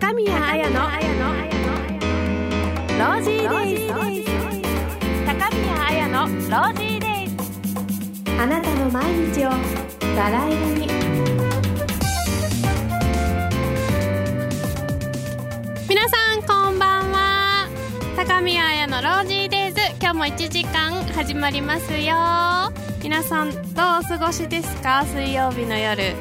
高宮綾のロージーデイズ。高宮綾のロージーデイズあなたの毎日をバラ色に皆さんこんばんは高宮綾のロージーデイズ今日も1時間始まりますよ。皆さんどうお過ごしですか？水曜日の夜。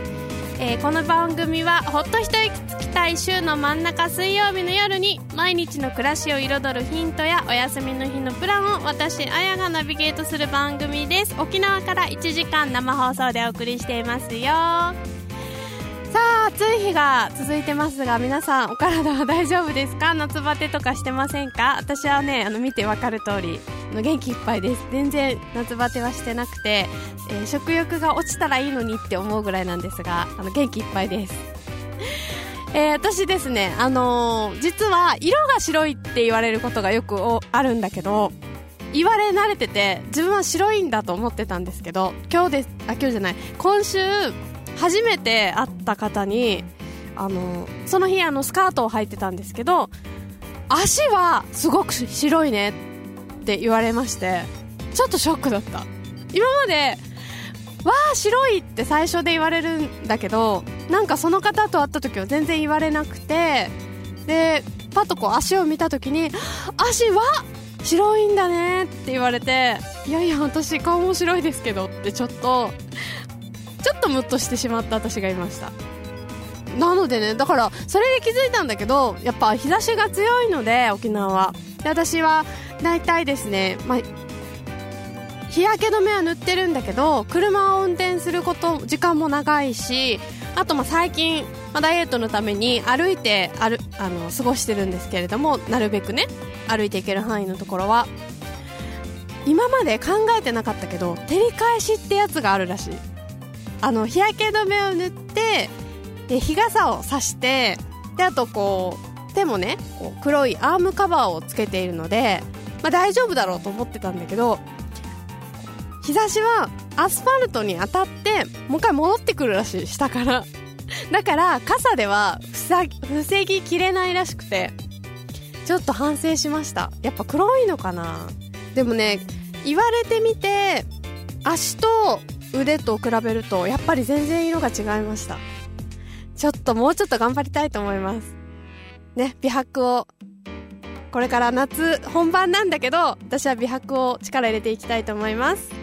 えー、この番組はほっと一息つきたい週の真ん中水曜日の夜に毎日の暮らしを彩るヒントやお休みの日のプランを私あやがナビゲートする番組です。沖縄から1時間生放送でお送りしていますよ。さあ暑い日が続いてますが皆さんお体は大丈夫ですか？夏バテとかしてませんか？私はねあの見てわかる通り元気いっぱいです。全然夏バテはしてなくて、えー、食欲が落ちたらいいのにって思うぐらいなんですがあの元気いっぱいです。えー、私ですね、あのー、実は色が白いって言われることがよくあるんだけど言われ慣れてて自分は白いんだと思ってたんですけど今日ですあ今日じゃない今週初めて会った方にあのー、その日あのスカートを履いてたんですけど足はすごく白いねって言われましてちょっとショックだった。今までわあ白いって最初で言われるんだけどなんかその方と会った時は全然言われなくてでパッとこう足を見た時に足は白いんだねって言われていやいや私顔も白いですけどってちょっとちょっとムッとしてしまった私がいました。なのでねだからそれで気づいたんだけどやっぱ日差しが強いので沖縄は。で私は大体ですね、まあ、日焼け止めは塗ってるんだけど車を運転すること時間も長いしあとまあ最近、まあ、ダイエットのために歩いてあるあの過ごしてるんですけれどもなるべくね歩いていける範囲のところは今まで考えてなかったけど照り返しってやつがあるらしい。あの日焼け止めを塗ってで日傘をさしてであとこう手もねこう黒いアームカバーをつけているので、まあ、大丈夫だろうと思ってたんだけど日差しはアスファルトに当たってもう一回戻ってくるらしい下から。だから傘では防ぎきれないらしくて。ちょっと反省しました。やっぱ黒いのかな。でもね言われてみて足と腕と比べるとやっぱり全然色が違いました。ちょっともうちょっと頑張りたいと思います。ね美白を。これから夏本番なんだけど私は美白を力入れていきたいと思います。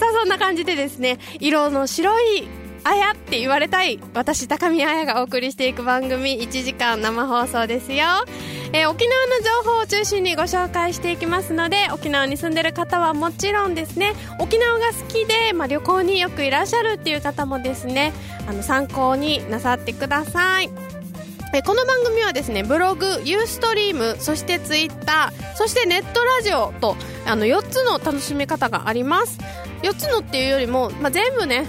さあそんな感じでですね色の白いあやって言われたい私高見彩がお送りしていく番組1時間生放送ですよ、えー、沖縄の情報を中心にご紹介していきますので沖縄に住んでる方はもちろんですね沖縄が好きで、まあ、旅行によくいらっしゃるっていう方もですねあの参考になさってください。この番組はですねブログユーストリームそしてツイッターそしてネットラジオとあの4つの楽しみ方があります。4つのっていうよりも、まあ、全部ね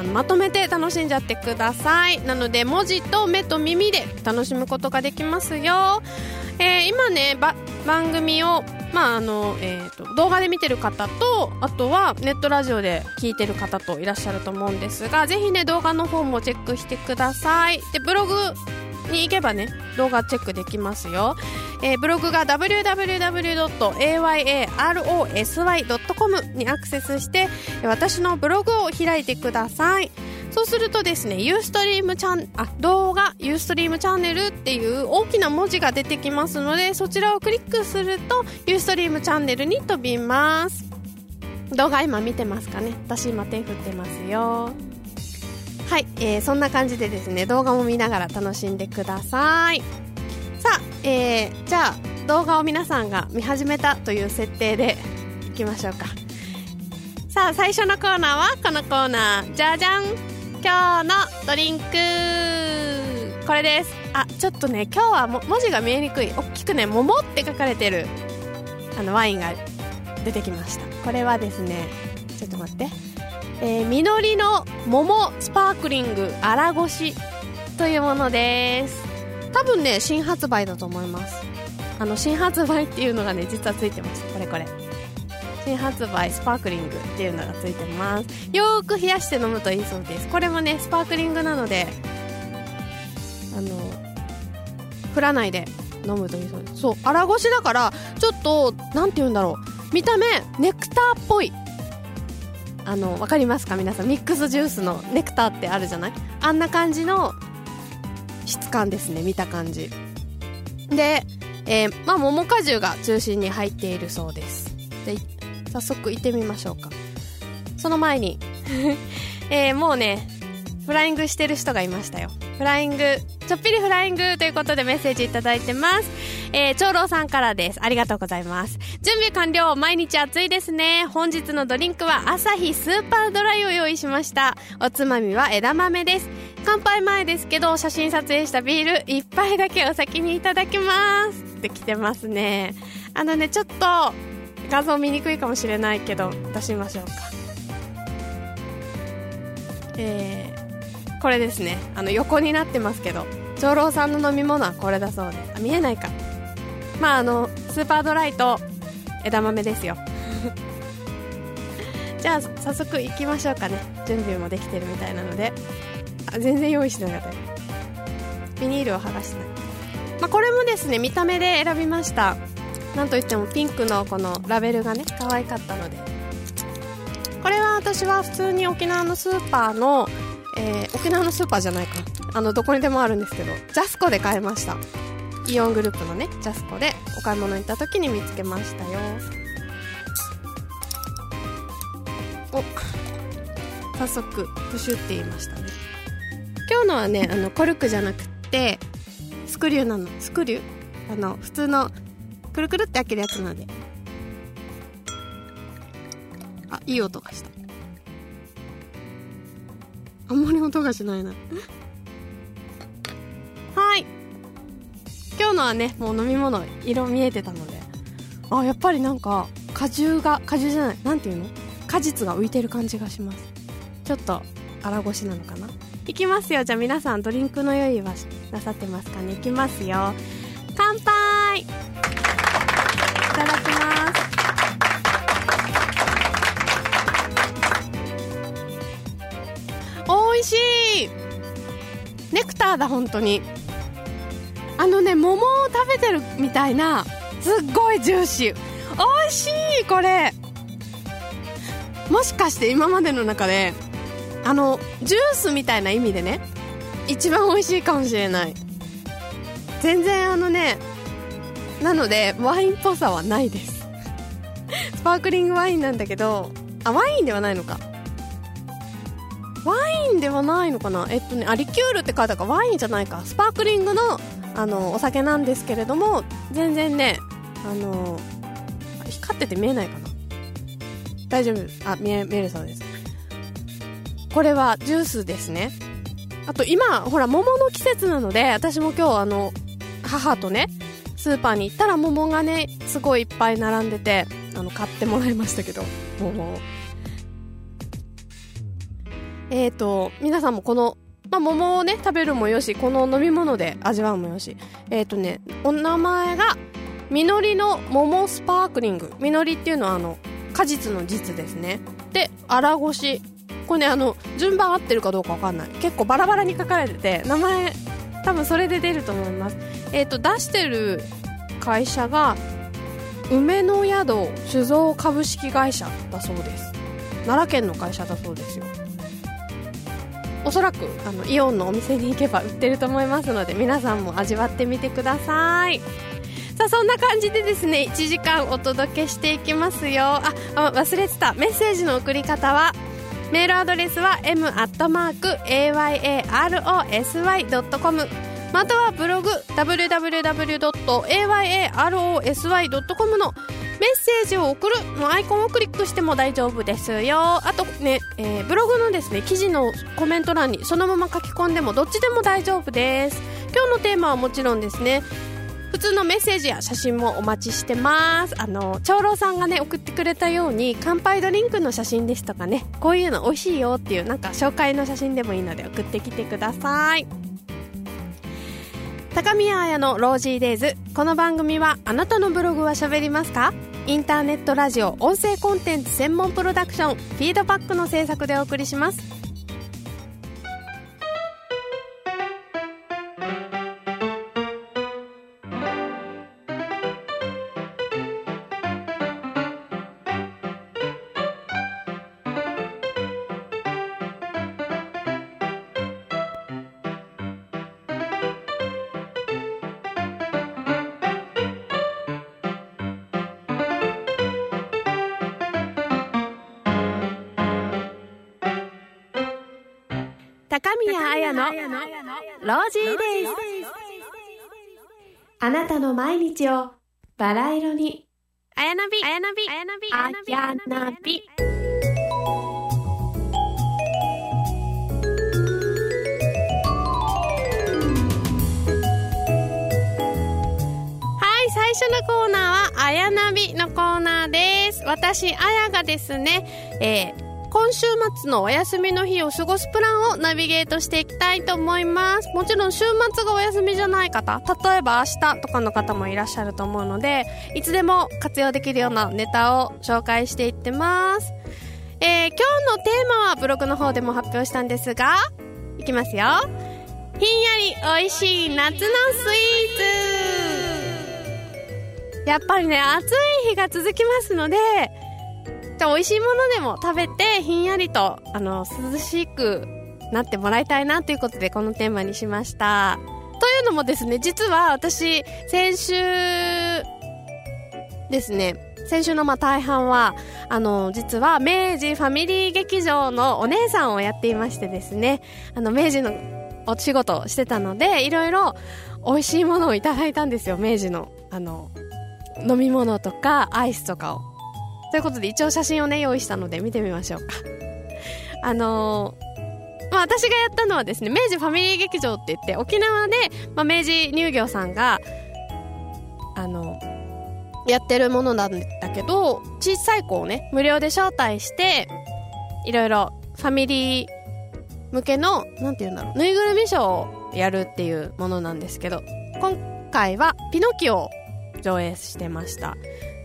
あのまとめて楽しんじゃってください。なので文字と目と耳で楽しむことができますよ、えー、今ね番組をまああのえー、と動画で見てる方とあとはネットラジオで聞いてる方といらっしゃると思うんですがぜひね動画の方もチェックしてください。でブログに行けばね動画チェックできますよ、えー、ブログが www.ayarosy.com にアクセスして私のブログを開いてくださいそうするとですね、ユーストリームチャン、あ、動画、ユーストリームチャンネルっていう大きな文字が出てきますので、そちらをクリックすると、ユーストリームチャンネルに飛びます。動画今見てますかね？私今手振ってますよ。はい、えー、そんな感じでですね動画も見ながら楽しんでください。さあ、えー、じゃあ動画を皆さんが見始めたという設定でいきましょうか。さあ最初のコーナーはこのコーナー。じゃじゃん。今日のドリンク。これです。あちょっとね今日はも文字が見えにくい。大きくね「桃」って書かれてる。あのワインが出てきました。これはですねちょっと待って。えー、みのりの桃スパークリング荒ごしというものです。多分ね新発売だと思います。あの新発売っていうのがね実はついてましたこれこれ。新発売スパークリングっていうのがついてます。よーく冷やして飲むといいそうです。これもねスパークリングなのであの振らないで飲むというそうです。そう荒ごしだからちょっとなんて言うんだろう。見た目ネクターっぽい。あの分かりますか？皆さんミックスジュースのネクターってあるじゃない？あんな感じの質感ですね見た感じ。で、えー、まあ桃果汁が中心に入っているそうです。で早速行ってみましょうか。その前に えー、もうねフライングしてる人がいましたよフライングちょっぴりフライングということでメッセージいただいてます。えー、長老さんからです。ありがとうございます。準備完了。毎日暑いですね。本日のドリンクは朝日スーパードライを用意しました。おつまみは枝豆です。乾杯前ですけど、写真撮影したビール一杯だけお先にいただきます。って来てますね。あのね、ちょっと画像見にくいかもしれないけど、出しましょうか。えー、これですね。あの横になってますけど。長老さんの飲み物はこれだそうです。あ見えないか。まああのスーパードライと枝豆ですよ。じゃあ早速行きましょうかね。準備もできてるみたいなので。あ全然用意してなかった。ビニールを剥がしてない、まあ、これもですね見た目で選びました。なんといってもピンクのこのラベルがね可愛かったので。これは私は普通に沖縄のスーパーのえー、沖縄のスーパーじゃないか。あのどこにでもあるんですけどジャスコで買いました。イオングループのねジャスコでお買い物行った時に見つけましたよ。お早速プシュって言いましたね。今日のはねあのコルクじゃなくってスクリューなの。スクリュー？あの普通のくるくるって開けるやつなので。あいい音がした。あんまり音がしないな。はい。今日のはねもう飲み物色見えてたので。あやっぱりなんか果汁が果汁じゃないなんていうの？果実が浮いてる感じがします。ちょっと荒ごしなのかな？いきますよ。じゃあ皆さんドリンクの用意はなさってますかね？いきますよ。乾杯。いただきます。ネクターだ本当に。あのね桃を食べてるみたいなすっごいジューシー。美味しいこれ。もしかして今までの中であのジュースみたいな意味でね一番美味しいかもしれない。全然あのねなのでワインっぽさはないです。スパークリングワインなんだけどあワインではないのか。ワインではないのかな？えっとねあリキュールって書いてあるか。らワインじゃないか。スパークリングのあのお酒なんですけれども全然ねあの光ってて見えないかな。大丈夫？あ見え見えるそうです。これはジュースですね。あと今ほら桃の季節なので私も今日あの母とねスーパーに行ったら桃がねすごいいっぱい並んでてあの買ってもらいましたけど桃えっ、ー、と、皆さんもこの、まあ、桃をね、食べるもよし、この飲み物で味わうもよし。えっ、ー、とね、お名前が、みのりの桃スパークリング。みのりっていうのは、あの、果実の実ですね。で、荒ごし。これね、あの、順番合ってるかどうかわかんない。結構バラバラに書かれてて、名前、多分それで出ると思います。えっ、ー、と、出してる会社が、梅の宿酒造株式会社だそうです。奈良県の会社だそうですよ。おそらくあのイオンのお店に行けば売ってると思いますので皆さんも味わってみてください。さあそんな感じでですね1時間お届けしていきますよ。ああ忘れてた。メッセージの送り方はメールアドレスは m.ayarosy.com またはブログ www.ayarosy.com のメッセージを送るのアイコンをクリックしても大丈夫ですよ。あとね、えー、ブログのですね記事のコメント欄にそのまま書き込んでもどっちでも大丈夫です。今日のテーマはもちろんですね普通のメッセージや写真もお待ちしてます。あの長老さんがね送ってくれたように乾杯ドリンクの写真ですとかねこういうの美味しいよっていうなんか紹介の写真でもいいので送ってきてください。高宮彩のロージーデイズ。この番組はあなたのブログは喋りますか？インターネットラジオ音声コンテンツ専門プロダクションフィードバックの制作でお送りします。イズあなたの毎日をバラ色に。あやなびあやなびあやなびあやなびはい最初のコーナーはあやなびのコーナーです。私あやがですねえー今週末のお休みの日を過ごすプランをナビゲートしていきたいと思います。もちろん週末がお休みじゃない方例えば明日とかの方もいらっしゃると思うのでいつでも活用できるようなネタを紹介していってます。えー、今日のテーマはブログの方でも発表したんですがいきますよ。ひんやり美味しい夏のスイーツ。やっぱりね暑い日が続きますのでじゃあ美味しいものでも食べてひんやりとあの涼しくなってもらいたいなということでこのテーマにしました。というのもですね実は私先週ですね先週のまあ大半はあの実は明治ファミリー劇場のお姉さんをやっていましてですねあの明治のお仕事をしてたのでいろいろ美味しいものをいただいたんですよ明治のあの飲み物とかアイスとかを。ということで一応写真をね用意したので見てみましょうか。あのー、まあ私がやったのはですね明治ファミリー劇場って言って沖縄で、まあ、明治乳業さんがあのやってるものなんだけど小さい子をね無料で招待していろいろファミリー向けのなんて言うんだろうぬいぐるみショーをやるっていうものなんですけど今回はピノキオを上映してました。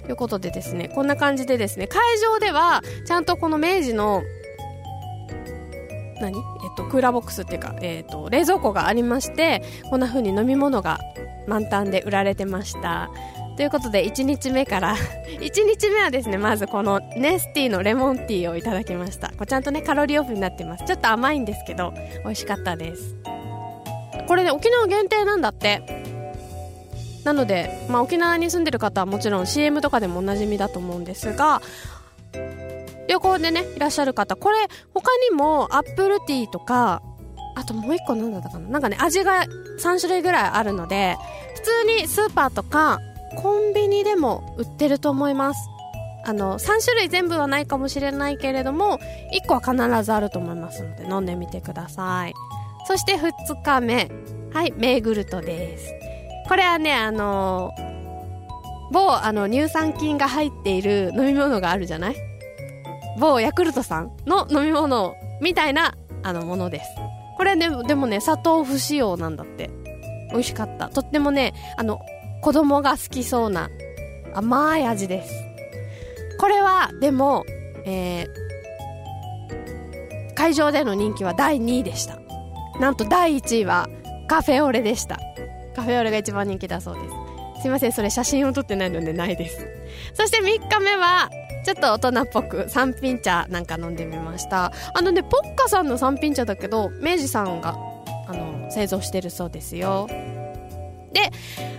ということでですね、こんな感じでですね、会場では、ちゃんとこの明治の、何？えっと、クーラーボックスっていうか、えっと、冷蔵庫がありまして、こんな風に飲み物が満タンで売られてました。ということで、1日目から 1日目はですね、まずこのネスティのレモンティーをいただきました。これちゃんとね、カロリーオフになってます。ちょっと甘いんですけど、美味しかったです。これね、沖縄限定なんだって。なので、まあ、沖縄に住んでる方はもちろん CM とかでもおなじみだと思うんですが旅行でねいらっしゃる方これ他にもアップルティーとかあともう一個何だったかな。なんかね味が3種類ぐらいあるので普通にスーパーとかコンビニでも売ってると思います。あの3種類全部はないかもしれないけれども1個は必ずあると思いますので飲んでみてください。そして2日目。はいメーグルトです。これはね、あのー、某あの乳酸菌が入っている飲み物があるじゃない？某ヤクルトさんの飲み物みたいなあのものです。これね、でもね、砂糖不使用なんだって。美味しかった。とってもね、あの、子供が好きそうな甘い味です。これは、でも、えー、会場での人気は第2位でした。なんと第1位はカフェオレでした。カフェオレが一番人気だそうです。すいませんそれ写真を撮ってないのでないです。そして3日目はちょっと大人っぽく三品茶なんか飲んでみました。あのねポッカさんの三品茶だけど明治さんがあの製造してるそうですよ。で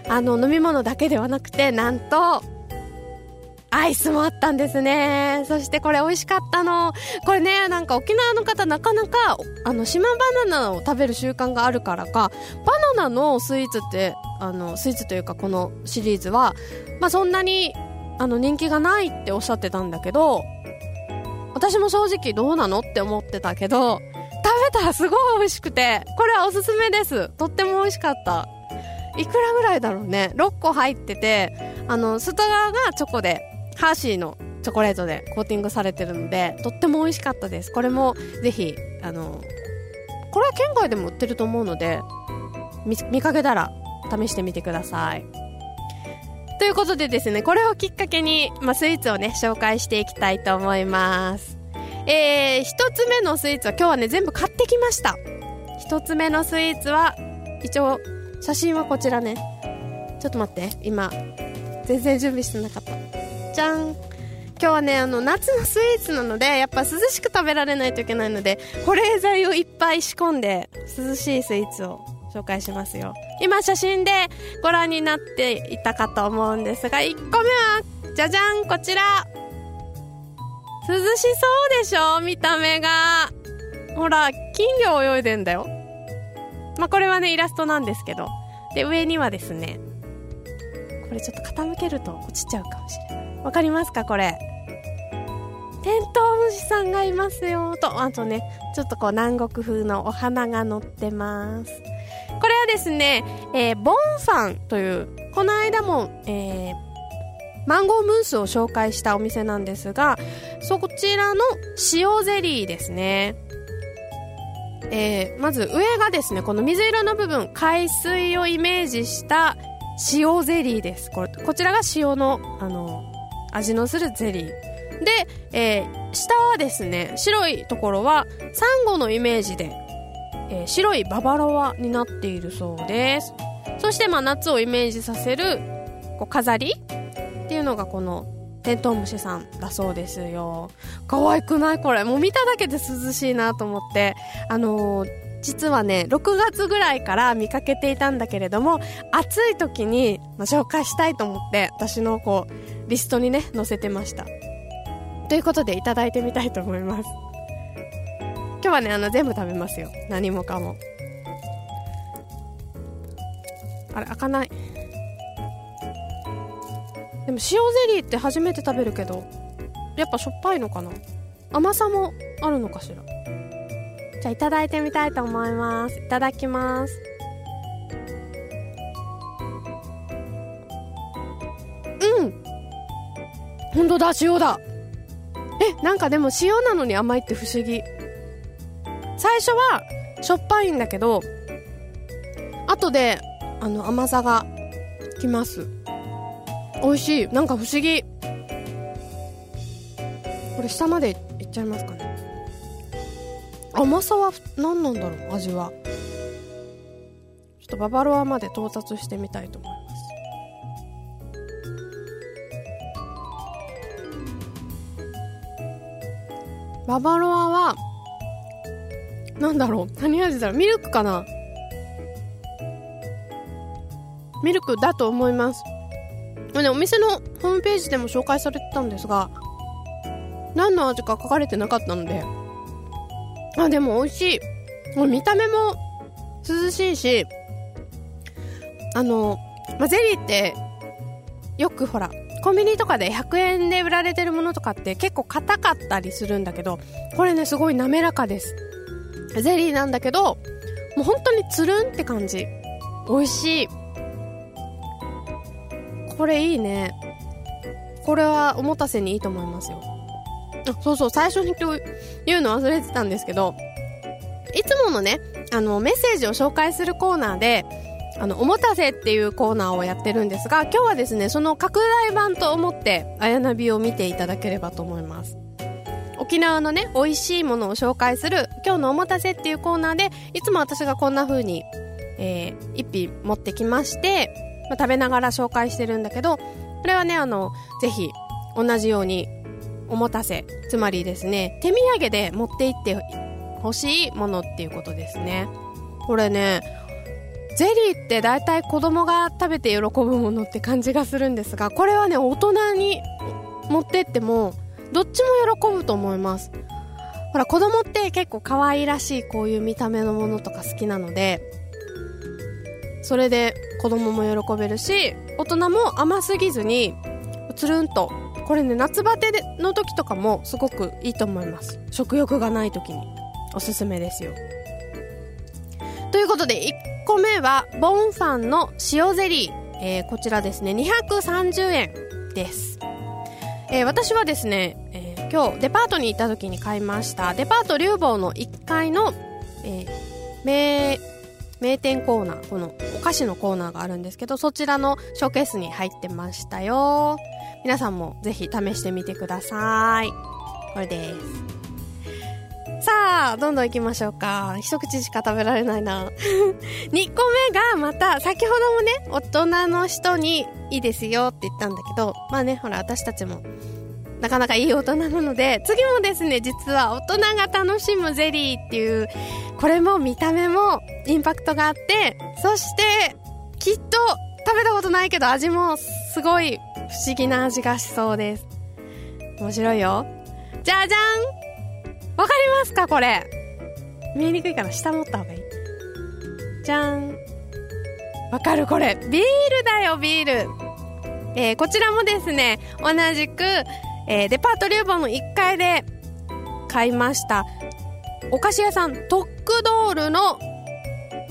あの飲み物だけではなくてなんとアイスもあったんですね。そしてこれ美味しかったの。これね、なんか沖縄の方なかなか、あの、島バナナを食べる習慣があるからか、バナナのスイーツって、あの、スイーツというかこのシリーズは、まあそんなに、あの、人気がないっておっしゃってたんだけど、私も正直どうなのって思ってたけど、食べたらすごい美味しくて、これはおすすめです。とっても美味しかった。いくらぐらいだろうね。6個入ってて、あの、外側がチョコで、ハーシーのチョコレートでコーティングされてるので、とっても美味しかったです。これもぜひ、あの、これは県外でも売ってると思うので、見かけたら試してみてください。ということでですね、これをきっかけに、まあ、スイーツをね、紹介していきたいと思います。えー、一つ目のスイーツは今日はね、全部買ってきました。一つ目のスイーツは、一応、写真はこちらね。ちょっと待って、今、全然準備してなかった。じゃん今日はねあの夏のスイーツなのでやっぱ涼しく食べられないといけないので保冷剤をいっぱい仕込んで涼しいスイーツを紹介しますよ今写真でご覧になっていたかと思うんですが1個目はじゃじゃんこちら涼しそうでしょ見た目がほら金魚泳いでんだよ。まあ、これはね、イラストなんですけど。で、上にはですね、これちょっと傾けると落ちちゃうかもしれない。わかりますかこれ？テントウムシさんがいますよ。と、あとね、ちょっとこう南国風のお花が乗ってます。これはですね、えー、ボンファンという、この間も、えー、マンゴームースを紹介したお店なんですが、そちらの塩ゼリーですね。えー、まず上がですね、この水色の部分、海水をイメージした塩ゼリーです。これこちらが塩の、あの、味のするゼリー。で、えー、下はですね、白いところは、サンゴのイメージで、えー、白いババロアになっているそうです。そして、まあ、夏をイメージさせる、こう、飾りっていうのがこの、テントウムシさんだそうですよ。可愛くない？これ。もう見ただけで涼しいなと思って。あのー実はね、6月ぐらいから見かけていたんだけれども、暑い時に、紹介したいと思って、私のこう、リストにね、載せてました。ということで、いただいてみたいと思います。今日はね、あの、全部食べますよ。何もかも。あれ、開かない。でも塩ゼリーって初めて食べるけど、やっぱしょっぱいのかな？甘さもあるのかしら？じゃあいただいてみたいと思います。いただきます。ほんとだ、塩だ。え、なんかでも塩なのに甘いって不思議。最初はしょっぱいんだけど、後で、あの、甘さがきます。美味しい。なんか不思議。これ下までいっちゃいますかね。甘さは何なんだろう味はちょっとババロアまで到達してみたいと思いますババロアはなんだろう何味だろうミルクかな？ミルクだと思います。ね、お店のホームページでも紹介されてたんですが何の味か書かれてなかったので。あ、でも美味しい。もう見た目も涼しいし、あの、まあ、ゼリーって、よくほら、コンビニとかで100円で売られてるものとかって結構硬かったりするんだけど、これね、すごい滑らかです。ゼリーなんだけど、もう本当につるんって感じ。美味しい。これいいね。これはおもたせにいいと思いますよ。あ、そうそう、最初に今日言うの忘れてたんですけど、いつものね、あの、メッセージを紹介するコーナーで、あの、おもたせっていうコーナーをやってるんですが、今日はですね、その拡大版と思って、あやなびを見ていただければと思います。沖縄のね、美味しいものを紹介する、今日のおもたせっていうコーナーで、いつも私がこんな風に、えー、一品持ってきまして、まあ、食べながら紹介してるんだけど、これはね、あの、ぜひ、同じようにおもたせつまりですね手土産で持って行ってほしいものっていうことですねこれねゼリーって大体子供が食べて喜ぶものって感じがするんですがこれはね大人に持ってってもどっちも喜ぶと思います。ほら子供って結構可愛らしいこういう見た目のものとか好きなのでそれで子供も喜べるし大人も甘すぎずにつるんとこれね夏バテの時とかもすごくいいと思います。食欲がない時におすすめですよ。ということで1 1個目はボンファンの塩ゼリー、えー、こちらですね。230円です、えー、私はですね、えー、今日デパートに行った時に買いました。デパート流房の1階の、え名名店コーナーこのお菓子のコーナーがあるんですけどそちらのショーケースに入ってましたよ。皆さんもぜひ試してみてください。これです。さあ、どんどん行きましょうか。一口しか食べられないな。2個目がまた、先ほどもね、大人の人にいいですよって言ったんだけど、まあね、ほら、私たちも、なかなかいい大人なので、次もですね、実は大人が楽しむゼリーっていう、これも見た目もインパクトがあって、そして、きっと食べたことないけど味もすごい不思議な味がしそうです。面白いよ。じゃじゃんわかりますかこれ？見えにくいから下持った方がいい。じゃん。わかるこれ。ビールだよビール。えー、こちらもですね同じく、えー、デパートリューボンの1階で買いましたお菓子屋さんトックドールの、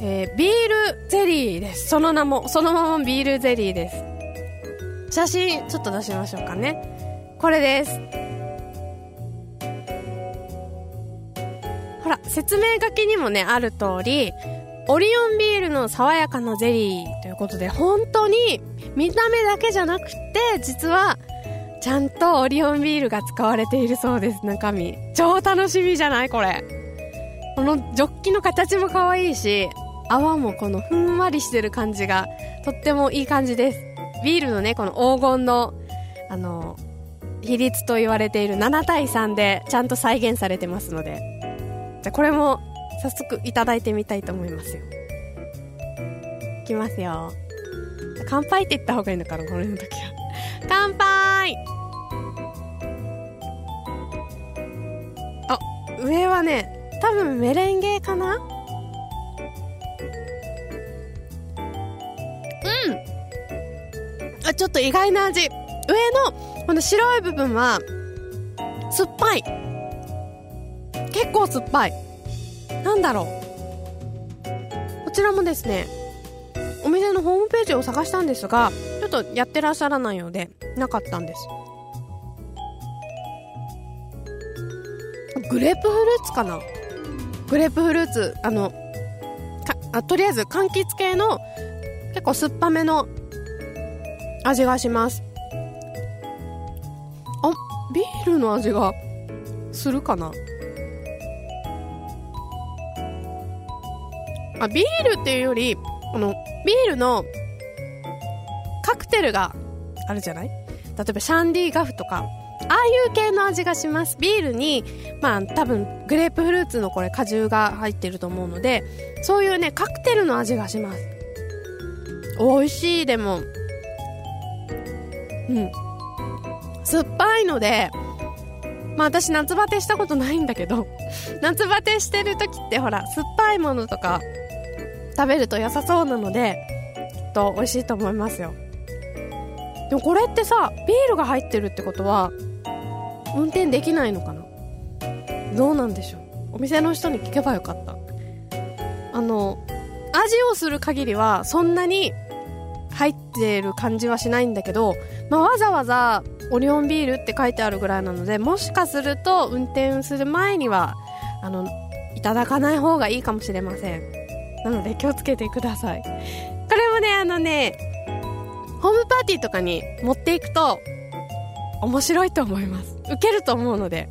えー、ビールゼリーです。その名もそのままビールゼリーです。写真ちょっと出しましょうかね。これです。説明書きにもねある通りオリオンビールの爽やかなゼリーということで本当に見た目だけじゃなくて実はちゃんとオリオンビールが使われているそうです中身。超楽しみじゃないこれ。このジョッキの形も可愛いし泡もこのふんわりしてる感じがとってもいい感じです。ビールのねこの黄金のあの比率と言われている7対3でちゃんと再現されてますので。じゃこれも早速いただいてみたいと思いますよ。いきますよ。乾杯って言った方がいいのかなこれの時は乾杯！あ上はね多分メレンゲかな？うん！あちょっと意外な味。上のこの白い部分は酸っぱい。結構酸っぱい。なんだろう。こちらもですねお店のホームページを探したんですがちょっとやってらっしゃらないようでなかったんです。グレープフルーツかな？グレープフルーツあのあとりあえず柑橘系の結構酸っぱめの味がします。あビールの味がするかな？あビールっていうよりこのビールのカクテルがあるじゃない？例えばシャンディガフとか。ああいう系の味がします。ビールにまあ多分グレープフルーツのこれ果汁が入ってると思うのでそういうねカクテルの味がします。美味しいでも。うん。酸っぱいのでまあ私夏バテしたことないんだけど 夏バテしてる時ってほら酸っぱいものとか食べると良さそうなのできっと美味しいと思いますよ。でもこれってさビールが入ってるってことは運転できないのかな？どうなんでしょう？お店の人に聞けばよかった。あの味をする限りはそんなに入ってる感じはしないんだけど、まあ、わざわざオリオンビールって書いてあるぐらいなのでもしかすると運転する前にはあのいただかない方がいいかもしれません。なので気をつけてください。これもねあのねホームパーティーとかに持っていくと面白いと思います。受けると思うので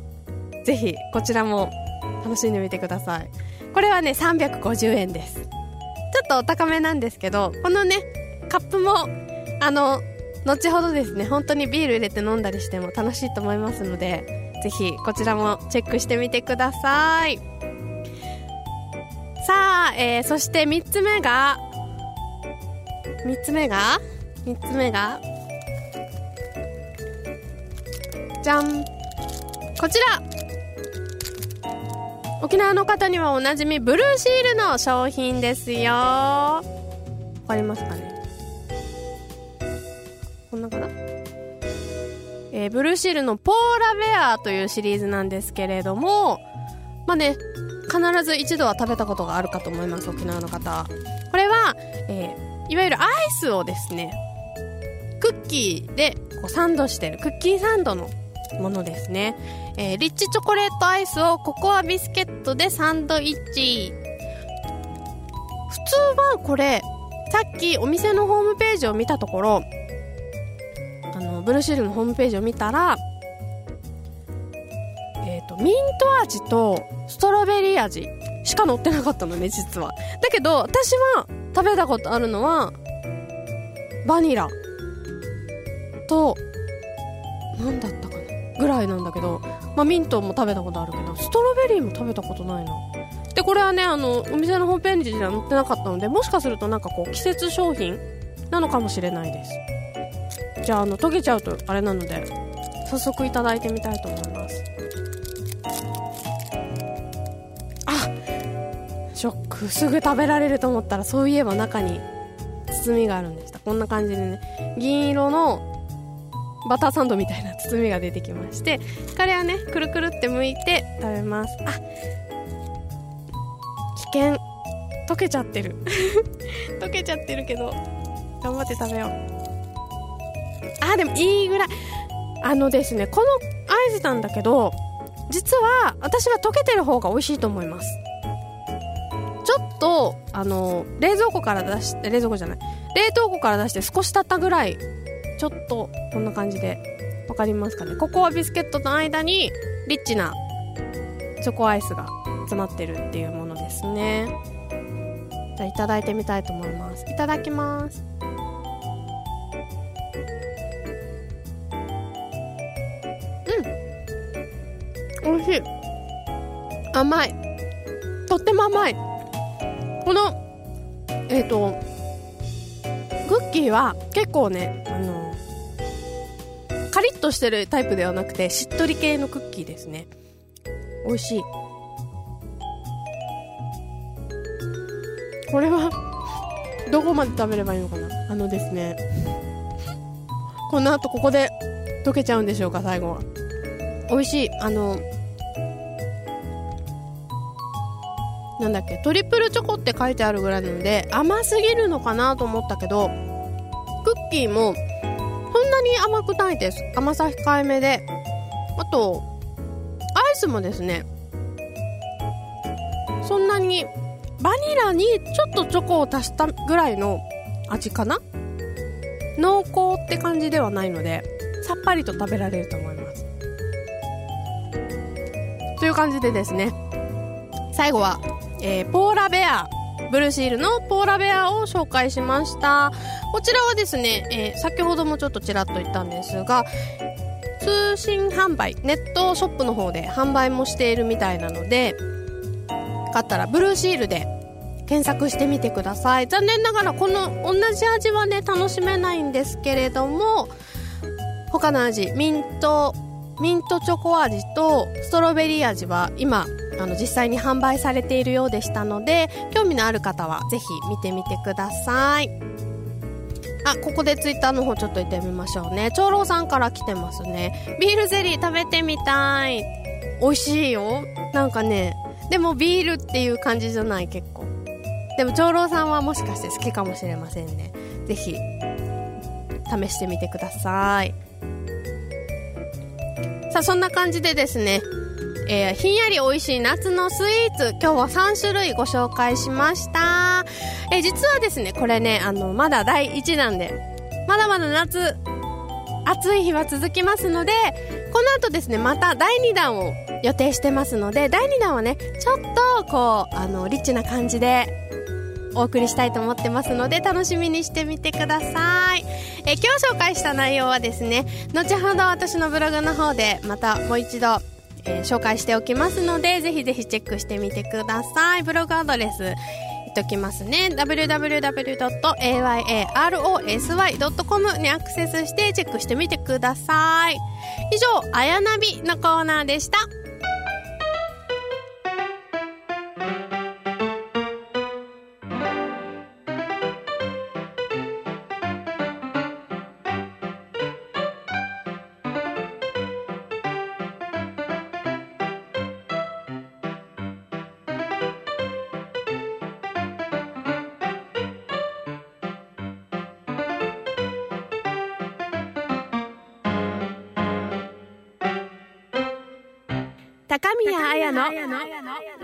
ぜひこちらも楽しんでみてください。これはね350円です。ちょっとお高めなんですけどこのねカップもあの後ほどですね本当にビール入れて飲んだりしても楽しいと思いますのでぜひこちらもチェックしてみてください。さあ、えー、そして3つ目が3つ目が3つ目がじゃん。こちら。沖縄の方にはおなじみブルーシールの商品ですよ。わかりますかね？こんなかな？えー、ブルーシールのポーラベアというシリーズなんですけれども。まあね必ず一度は食べたことがあるかと思います沖縄の方これは、えー、いわゆるアイスをですねクッキーでこうサンドしてるクッキーサンドのものですね、えー、リッチチョコレートアイスをココアビスケットでサンドイッチ。普通はこれさっきお店のホームページを見たところあのブルーシールのホームページを見たらえっ、とミント味とストロベリー味。しか乗ってなかったのね実は。だけど私は食べたことあるのはバニラ。と何だったかな。ぐらいなんだけど、まあ、ミントも食べたことあるけどストロベリーも食べたことないな。でこれはねあのお店のホームページには載ってなかったのでもしかするとなんかこう季節商品なのかもしれないです。じゃああの溶けちゃうとあれなので早速いただいてみたいと思います。ショック。すぐ食べられると思ったらそういえば中に包みがあるんでした。こんな感じでね。銀色のバターサンドみたいな包みが出てきましてこれはねくるくるって剥いて食べます。あ危険。溶けちゃってる。溶けちゃってるけど頑張って食べよう。あでもいいぐらい。あのですねこのアイスなんだけど実は私は溶けてる方が美味しいと思います。ちょっとあの冷蔵庫から出して冷蔵庫じゃない。冷凍庫から出して少し経ったぐらいちょっとこんな感じで分かりますかね。ココアビスケットの間にリッチなチョコアイスが詰まってるっていうものですね。じゃあいただいてみたいと思います。いただきます。うん。美味しい。甘い。とっても甘い。このえっ、ー、とクッキーは結構ねあのカリッとしてるタイプではなくてしっとり系のクッキーですね。美味しい。これはどこまで食べればいいのかな？あのですね。この後ここで溶けちゃうんでしょうか最後は。美味しい。あのなんだっけトリプルチョコって書いてあるぐらいなので甘すぎるのかなと思ったけどクッキーもそんなに甘くないです。甘さ控えめで。あとアイスもですねそんなにバニラにちょっとチョコを足したぐらいの味かな？濃厚って感じではないのでさっぱりと食べられると思います。という感じでですね最後はえー、ポーラベアブルーシールのポーラベアを紹介しました。こちらはですね、えー、先ほどもちょっとちらっと言ったんですが通信販売ネットショップの方で販売もしているみたいなので買ったらブルーシールで検索してみてください。残念ながらこの同じ味はね楽しめないんですけれども他の味ミントミントチョコ味とストロベリー味は今あの実際に販売されているようでしたので興味のある方はぜひ見てみてください。あここでツイッターの方ちょっと行ってみましょうね。長老さんから来てますね。ビールゼリー食べてみたい。美味しいよ。なんかねでもビールっていう感じじゃない結構。でも長老さんはもしかして好きかもしれませんね。ぜひ試してみてください。さあそんな感じでですねえー、ひんやり美味しい夏のスイーツ、今日は3種類ご紹介しました。えー、実はですね、これね、あの、まだ第1弾で、まだまだ夏、暑い日は続きますので、この後ですね、また第2弾を予定してますので、第2弾はね、ちょっと、こう、あの、リッチな感じで、お送りしたいと思ってますので楽しみにしてみてください、え今日紹介した内容はですね後ほど私のブログの方でまたもう一度えー、紹介しておきますので、ぜひぜひチェックしてみてください。ブログアドレス、言っときますね。www.ayarosy.com にアクセスしてチェックしてみてください。以上、あやなびのコーナーでした。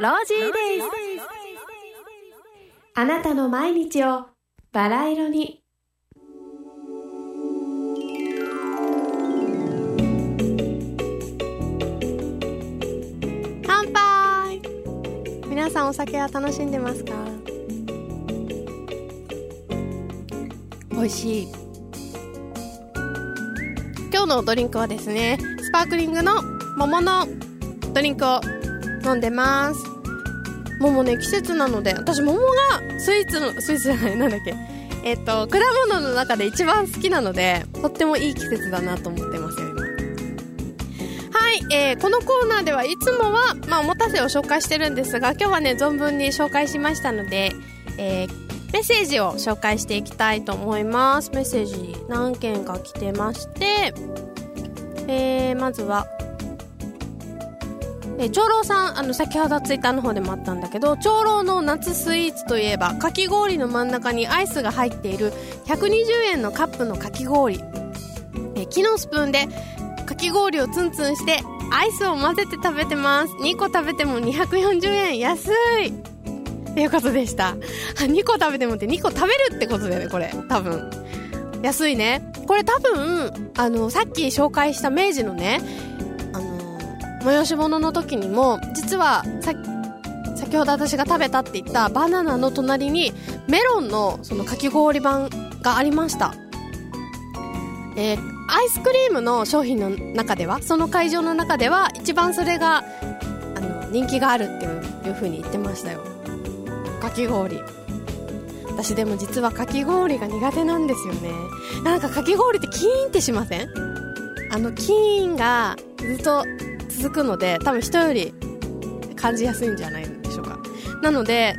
ロージーデイズあなたの毎日をバラ色に。乾杯。皆さんお酒は楽しんでますか？美味しい。今日のドリンクはですねスパークリングの桃のドリンクを飲んでます。桃ね、季節なので、私桃がスイーツの、スイーツじゃない、なんだっけ。えっ、と、果物の中で一番好きなので、とってもいい季節だなと思ってますよ、今。はい、えー、このコーナーではいつもは、まあ、おもたせを紹介してるんですが今日はね存分に紹介しましたので、えー、メッセージを紹介していきたいと思いますメッセージ何件か来てまして、えー、まずはえ、長老さんあの先ほどツイッターの方でもあったんだけど長老の夏スイーツといえばかき氷の真ん中にアイスが入っている120円のカップのかき氷、え、木のスプーンでかき氷をツンツンしてアイスを混ぜて食べてます。2個食べても240円。安い。っていうことでした。2個食べてもって2個食べるってことだよねこれ。多分。安いね。これ多分あのさっき紹介した明治のね催し物の時にも実はさ先ほど私が食べたって言ったバナナの隣にメロンのそのかき氷版がありました、えー、アイスクリームの商品の中ではその会場の中では一番それがあの人気があるっていう風に言ってましたよ。かき氷。私でも実はかき氷が苦手なんですよね。なんかかき氷ってキーンってしません？あのキーンがずっと続くので多分人より感じやすいんじゃないでしょうか。なので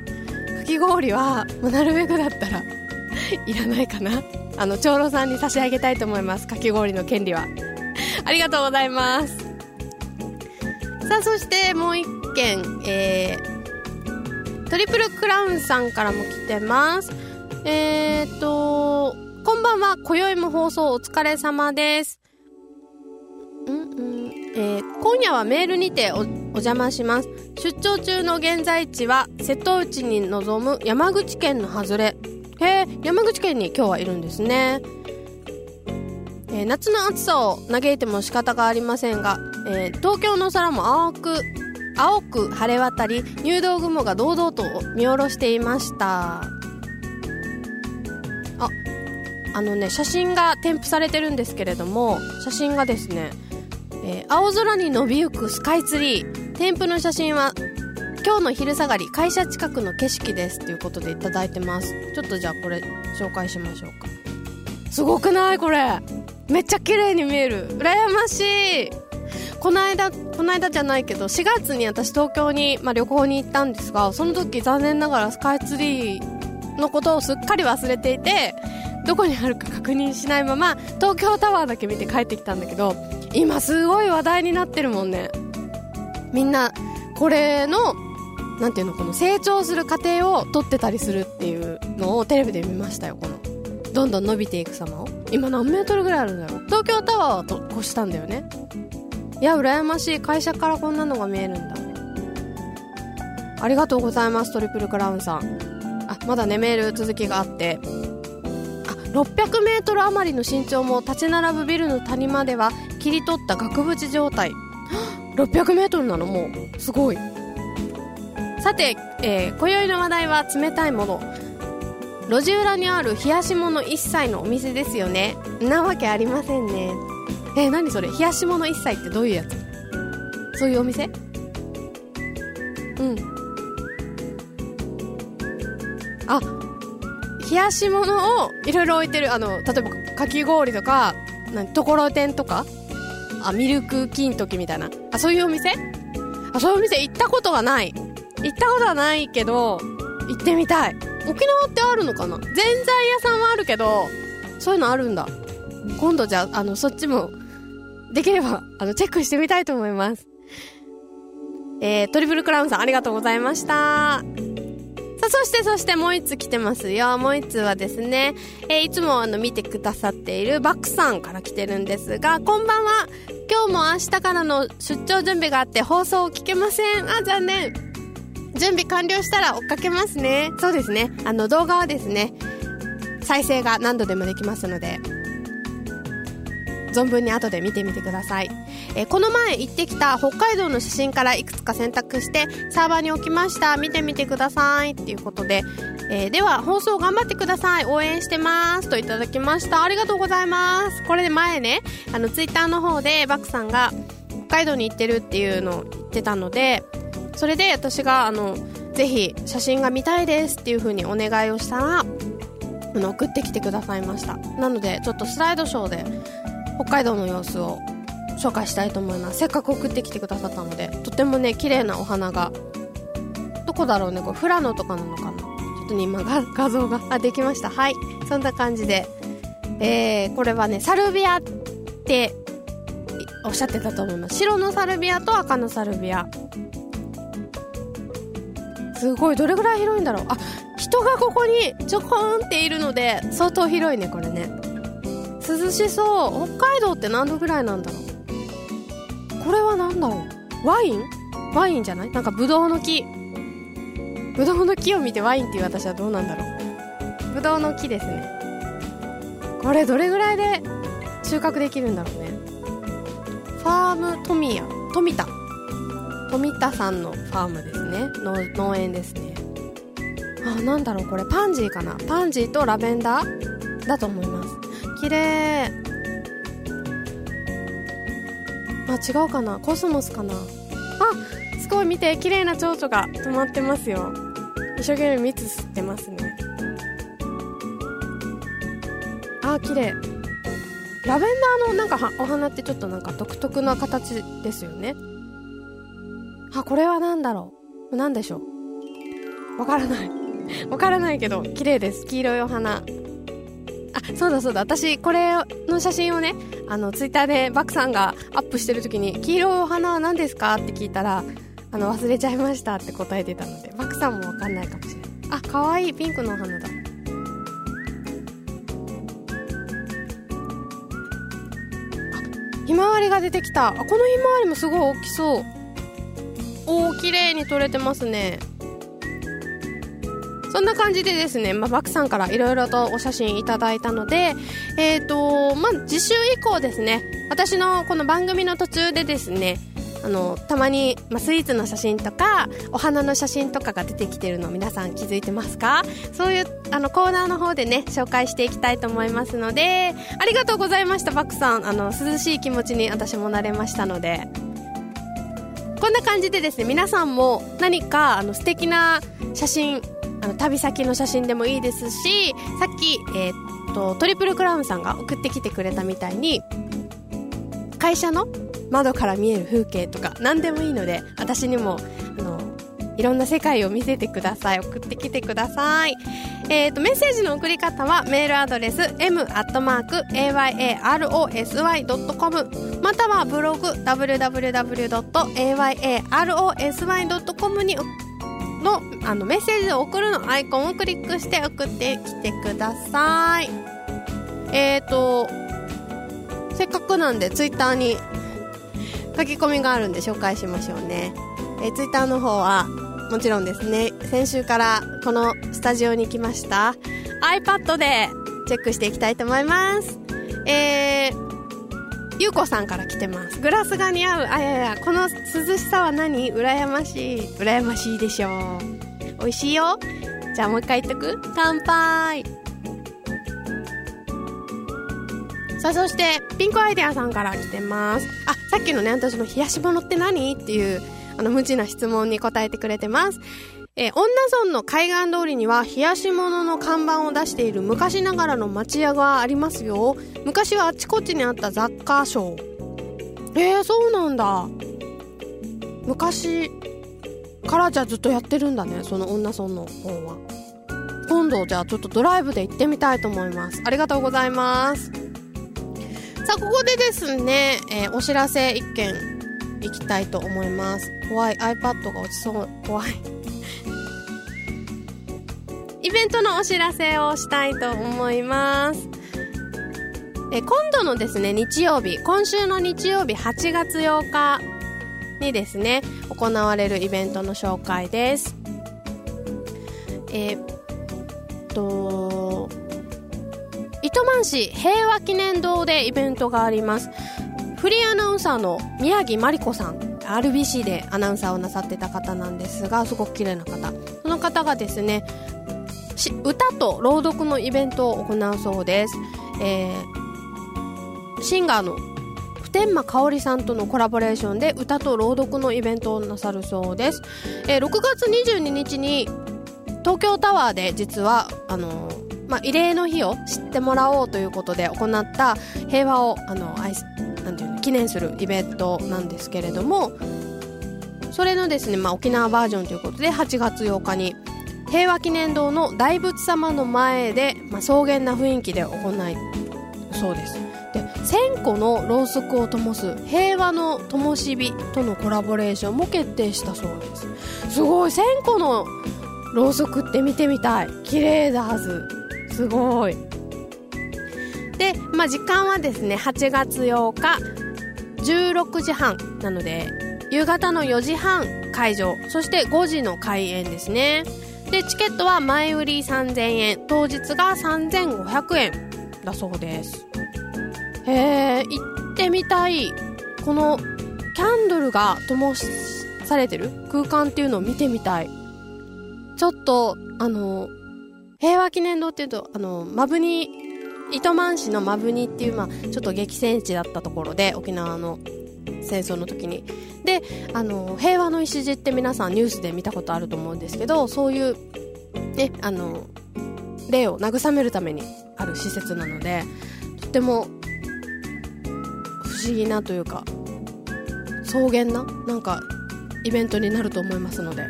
かき氷はなるべくだったら いらないかな。あの長老さんに差し上げたいと思います。かき氷の権利は。ありがとうございます。さあそしてもう一件えー、トリプルクラウンさんからも来てます。えーとこんばんは。今宵も放送お疲れ様です。えー、今夜はメールにてお邪魔します。出張中の現在地は瀬戸内に臨む山口県の外れ。へえ山口県に今日はいるんですね、えー、夏の暑さを嘆いても仕方がありませんが、えー、東京の空も青く青く晴れ渡り入道雲が堂々と見下ろしていました。ああのね写真が添付されてるんですけれども写真がですねえー、青空に伸びゆくスカイツリー。添付の写真は今日の昼下がり会社近くの景色ですということでいただいてます。ちょっとじゃあこれ紹介しましょうか。すごくないこれ。めっちゃ綺麗に見える。羨ましい。この間この間じゃないけど4月に私東京に、まあ、旅行に行ったんですがその時残念ながらスカイツリーのことをすっかり忘れていてどこにあるか確認しないまま東京タワーだけ見て帰ってきたんだけど今すごい話題になってるもんね。みんなこれのなんていうのこの成長する過程を撮ってたりするっていうのをテレビで見ましたよこの。どんどん伸びていく様を。今何メートルぐらいあるんだろう。東京タワーはと越したんだよね。いや羨ましい会社からこんなのが見えるんだ。ありがとうございますトリプルクラウンさん。あまだねメール続きがあって。600メートル余りの身長も立ち並ぶビルの谷間では切り取った額縁状態。600メートルなの？もうすごい。さて、えー、今宵の話題は冷たいもの。路地裏にある冷やし物一切のお店ですよね。なわけありませんね。えー、何それ？冷やし物一切ってどういうやつ？そういうお店？うん。あ冷やし物をいろいろ置いてるあの例えばかき氷とかところてんとかあミルク金時みたいな。あそういうお店？あそういうお店行ったことがない。行ったことはないけど行ってみたい。沖縄ってあるのかな？ぜんざい屋さんはあるけどそういうのあるんだ。今度じゃああのそっちもできればあのチェックしてみたいと思います。えー、トリプルクラウンさんありがとうございました、そしてそしてもう一つ来てますよ。もう一つはですね、えー、いつもあの見てくださっているバックさんから来てるんですが、こんばんは。今日も明日からの出張準備があって放送を聞けません。あ、残念。準備完了したら追っかけますね。そうですね。あの動画はですね、再生が何度でもできますので、存分に後で見てみてください。えー、この前行ってきた北海道の写真からいくつか選択してサーバーに置きました。見てみてください。っていうことで、えー、では放送頑張ってください。応援してます。といただきました。ありがとうございます。これで前ねあのツイッターの方でバクさんが北海道に行ってるっていうのを言ってたのでそれで私があのぜひ写真が見たいです。っていう風にお願いをしたら送ってきてくださいました。なのでちょっとスライドショーで北海道の様子を紹介したいと思います。せっかく送ってきてくださったのでとてもね綺麗なお花がどこだろうねこれ富良野とかなのかな。ちょっとね今が 画像があできました。はい。そんな感じで。えー、これはねサルビアっておっしゃってたと思います。白のサルビアと赤のサルビア。すごい。どれぐらい広いんだろう。あ人がここにちょこんっているので相当広いねこれね。涼しそう。北海道って何度ぐらいなんだろう。これは何だろう？ワイン？ワインじゃない？なんかブドウの木。ブドウの木を見てワインっていう私はどうなんだろう？ブドウの木ですね。これどれぐらいで収穫できるんだろうね？ファームトミヤ。富田富田さんのファームですね。農園ですね。あなんだろう？これパンジーかな？パンジーとラベンダー？だと思います。綺麗。あ違うかな？コスモスかな？あすごい見て綺麗な蝶々が止まってますよ。一生懸命蜜吸ってますね。あ綺麗。ラベンダーのなんかお花ってちょっとなんか独特な形ですよね。あこれは何だろう？何でしょう？わからない。わからないけど綺麗です。黄色いお花。あそうだそうだ。私これの写真をねあのツイッターでバクさんがアップしてる時に「黄色いお花は何ですか?」って聞いたらあの忘れちゃいましたって答えてたのでバクさんもわかんないかもしれない。あ可愛いピンクのお花だ。ひまわりが出てきた。あこのひまわりもすごい大きそう。おお綺麗に撮れてますね。そんな感じでですね、まあ、バクさんからいろいろとお写真いただいたので、えっ、ー、と、まあ、次週以降ですね、私のこの番組の途中でですね、あの、たまに、まあ、スイーツの写真とか、お花の写真とかが出てきてるの皆さん気づいてますか？そういう、あの、コーナーの方でね、紹介していきたいと思いますので、ありがとうございました、バクさん。あの、涼しい気持ちに私もなれましたので。こんな感じでですね、皆さんも何か、あの、素敵な写真、あの旅先の写真でもいいですしさっき、えー、っとトリプルクラウンさんが送ってきてくれたみたいに会社の窓から見える風景とか何でもいいので私にもあのいろんな世界を見せてください。送ってきてください。えーと、メッセージの送り方はメールアドレス m.ayarosy.com またはブログ www.ayarosy.com に送のあのメッセージを送るのアイコンをクリックして送ってきてください。えっ、ー、とせっかくなんでツイッターに書き込みがあるんで紹介しましょうね、えー、ツイッターの方はもちろんですね先週からこのスタジオに来ました iPad でチェックしていきたいと思います。えーゆうこさんから来てます。グラスが似合う。あややこの涼しさは何？羨ましい。羨ましいでしょう。美味しいよ。じゃあもう一回言っとく？乾杯。さあそしてピンクアイデアさんから来てます。あさっきのね私の冷やし物って何？っていうあの無知な質問に答えてくれてます。えー、女村の海岸通りには冷やし物の看板を出している昔ながらの町屋がありますよ。昔はあちこちにあった雑貨商。えー、そうなんだ。昔からじゃあずっとやってるんだねその女村の方は。今度じゃあちょっとドライブで行ってみたいと思います。ありがとうございます。さあここでですね、えー、お知らせ一件いきたいと思います。怖い iPad が落ちそう怖い。イベントのお知らせをしたいと思います。え今度のですね日曜日今週の日曜日8月8日にですね行われるイベントの紹介です。えー、っと糸満市平和記念堂でイベントがあります。フリーアナウンサーの宮城真理子さん RBC でアナウンサーをなさってた方なんですがすごく綺麗な方。その方がですね歌と朗読のイベントを行うそうです、えー、シンガーの普天間香織さんとのコラボレーションで歌と朗読のイベントをなさるそうです、えー、6月22日に東京タワーで実はあのー、まあ、慰霊の日を知ってもらおうということで行った平和をあの愛なんていうの記念するイベントなんですけれどもそれのですね、まあ、沖縄バージョンということで8月8日に平和記念堂の大仏様の前で、まあ、草原な雰囲気で行いそうですで1000個のろうそくを灯す平和の灯火とのコラボレーションも決定したそうです。すごい。1000個のろうそくって見てみたい。綺麗だはず。すごい。で、まあ、時間はですね8月8日16時半なので夕方の4時半会場。そして5時の開演ですね。でチケットは前売り3000円当日が3500円。だそうです。へえ行ってみたい。このキャンドルが灯されてる？空間っていうのを見てみたい。ちょっとあの平和記念堂っていうとあのマブニ糸満市のマブニっていう、まあ、ちょっと激戦地だったところで沖縄の戦争の時に。であの平和の礎って皆さんニュースで見たことあると思うんですけどそういう、ね、あの霊を慰めるためにある施設なのでとっても不思議なというか草原ななんかイベントになると思いますので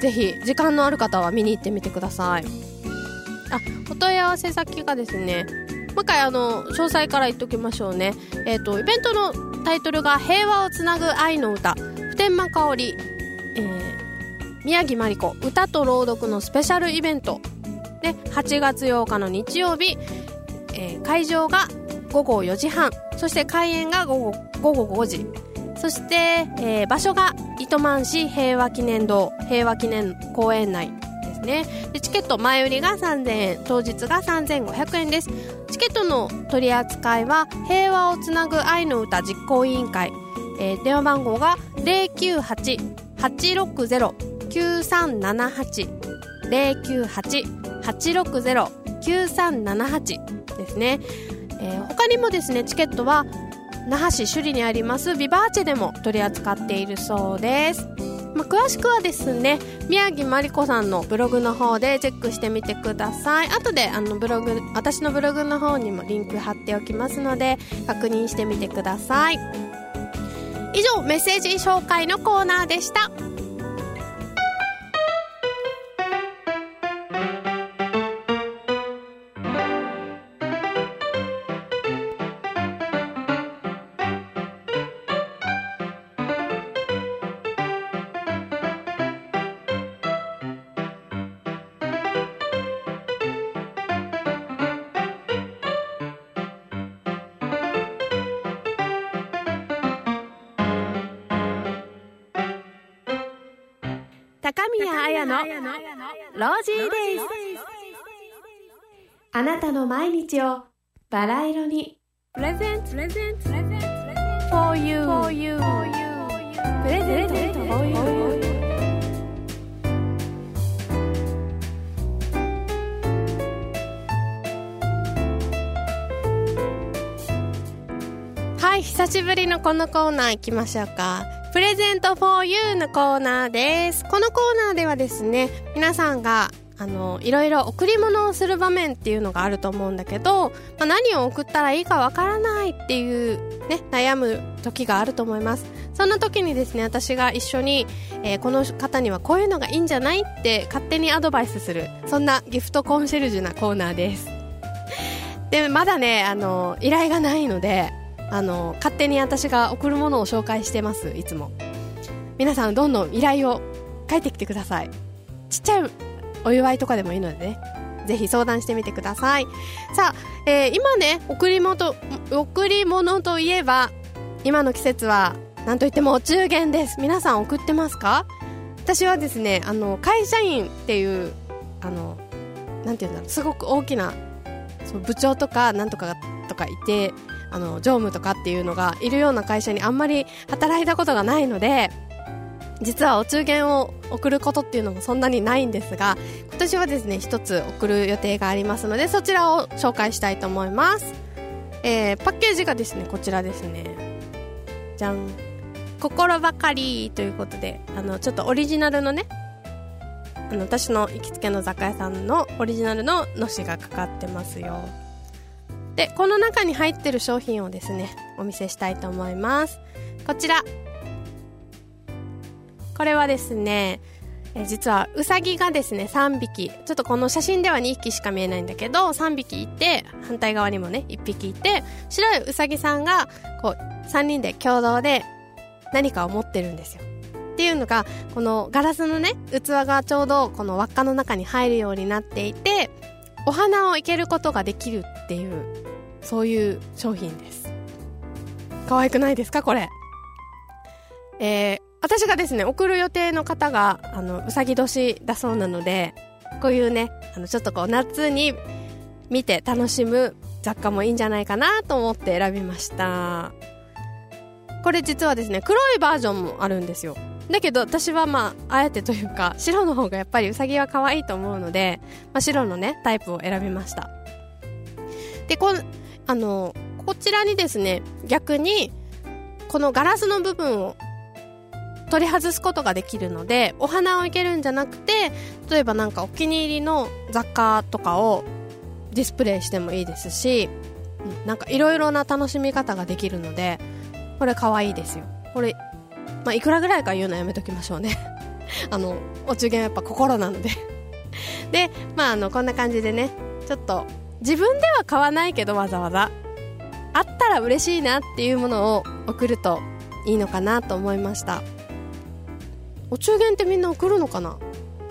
ぜひ時間のある方は見に行ってみてください。あお問い合わせ先がですねう一回あの詳細から言っておきましょうね。えっ、ー、とイベントのタイトルが「平和をつなぐ愛の歌」普天間香織、えー、宮城真理子。歌と朗読のスペシャルイベント。で8月8日の日曜日、えー、会場が午後4時半。そして開演が午後午後5時。そして、えー、場所が糸満市平和記念堂平和記念公園内ですね。でチケット前売りが3000円当日が3500円です。チケットの取り扱いは平和をつなぐ愛の歌実行委員会、えー、電話番号が098-860-9378 098-860-9378ですね、えー、他にもですねチケットは那覇市首里にありますビバーチェでも取り扱っているそうです、まあ、詳しくはですね宮城真理子さんのブログの方でチェックしてみてください。後であのブログ私のブログの方にもリンク貼っておきますので確認してみてください。以上メッセージ紹介のコーナーでした。のロージーデイズあなたの毎日をバラ色に。プレゼント for you, for you. プレゼント for you. はい久しぶりのこのコーナー行きましょうかプレゼント for you のコーナーです。このコーナーではですね、皆さんがあのいろいろ贈り物をする場面っていうのがあると思うんだけど、まあ、何を送ったらいいかわからないっていうね悩む時があると思いますそんな時にですね私が一緒に、えー、この方にはこういうのがいいんじゃないって勝手にアドバイスするそんなギフトコンシェルジュなコーナーですでまだねあの依頼がないのであの勝手に私が送るものを紹介してますいつも。皆さんどんどん依頼を書いてきてください。ちっちゃいお祝いとかでもいいのでね。ぜひ相談してみてください。さあ、えー、今ね贈り物贈り物といえば今の季節は何といってもお中元です。皆さん送ってますか？私はですねあの会社員っていうあのなんていうんだろうすごく大きなそう部長とかなんとかとかいてあの常務とかっていうのがいるような会社にあんまり働いたことがないので実はお中元を送ることっていうのもそんなにないんですが今年はですね一つ送る予定がありますのでそちらを紹介したいと思います、えー、パッケージがですねこちらですね。じゃん。心ばかりということであのちょっとオリジナルのねあの私の行きつけの雑貨屋さんのオリジナルののしがかかってますよ。でこの中に入ってる商品をですねお見せしたいと思います。こちら。これはですねえ実はウサギがですね3匹。ちょっとこの写真では2匹しか見えないんだけど3匹いて反対側にもね1匹いて白いウサギさんがこう3人で共同で何かを持ってるんですよ。っていうのがこのガラスのね器がちょうどこの輪っかの中に入るようになっていてお花を生けることができるっていうそういう商品です。可愛くないですかこれ？えー、私がですね送る予定の方があのうさぎ年だそうなのでこういうねあのちょっとこう夏に見て楽しむ雑貨もいいんじゃないかなと思って選びました。これ実はですね黒いバージョンもあるんですよ。だけど私はまああえてというか白の方がやっぱりうさぎは可愛いと思うので、まあ、白のねタイプを選びました。でこあのこちらにですね逆にこのガラスの部分を取り外すことができるのでお花を生けるんじゃなくて例えばなんかお気に入りの雑貨とかをディスプレイしてもいいですし、なんかいろいろな楽しみ方ができるのでこれ可愛いですよ。これ、まあ、いくらぐらいか言うのやめときましょうね。あのお中元はやっぱ心なので。でまああのこんな感じでねちょっと自分では買わないけどわざわざ。あったら嬉しいなっていうものを送るといいのかなと思いました。お中元ってみんな送るのかな？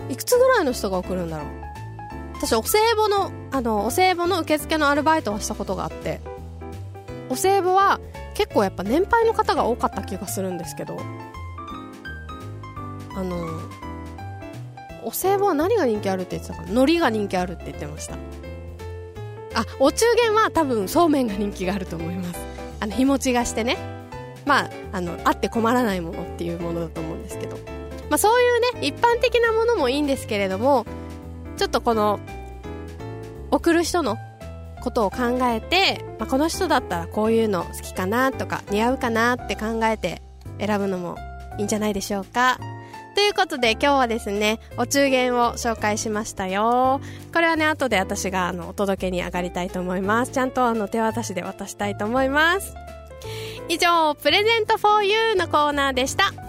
いくつぐらいの人が送るんだろう？私お歳暮のあのお歳暮の受付のアルバイトをしたことがあって。お歳暮は結構やっぱ年配の方が多かった気がするんですけどあのお歳暮は何が人気あるって言ってたかな？海苔が人気あるって言ってました。あお中元は多分そうめんが人気があると思います。あの日持ちがしてね。まああのあって困らないものっていうものだと思うんですけど。まあ、そういうね一般的なものもいいんですけれどもちょっとこの送る人のことを考えて、まあ、この人だったらこういうの好きかなとか似合うかなって考えて選ぶのもいいんじゃないでしょうか。ということで今日はですねお中元を紹介しましたよ。これはね後で私があのお届けに上がりたいと思います。ちゃんとあの手渡しで渡したいと思います。以上プレゼント for you のコーナーでした。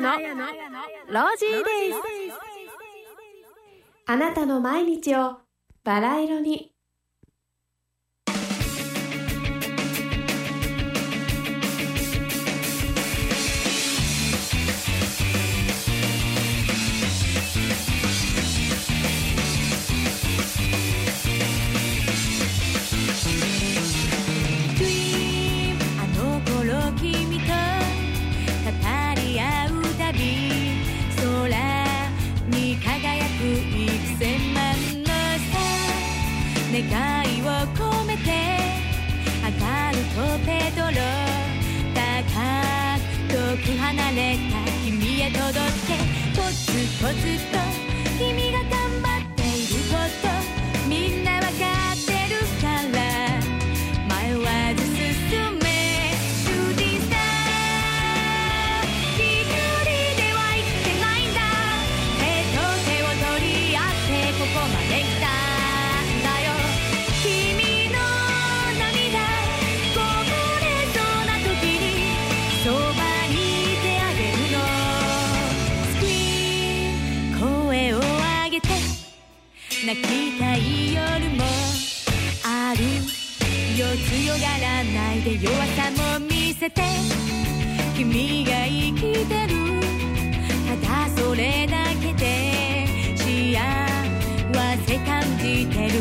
のロージーデイズあなたの毎日をバラ色に。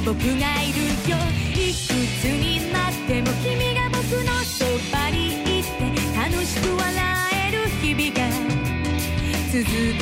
僕がいるよ。いくつになっても君が僕のそばにいて楽しく笑える日々が続く。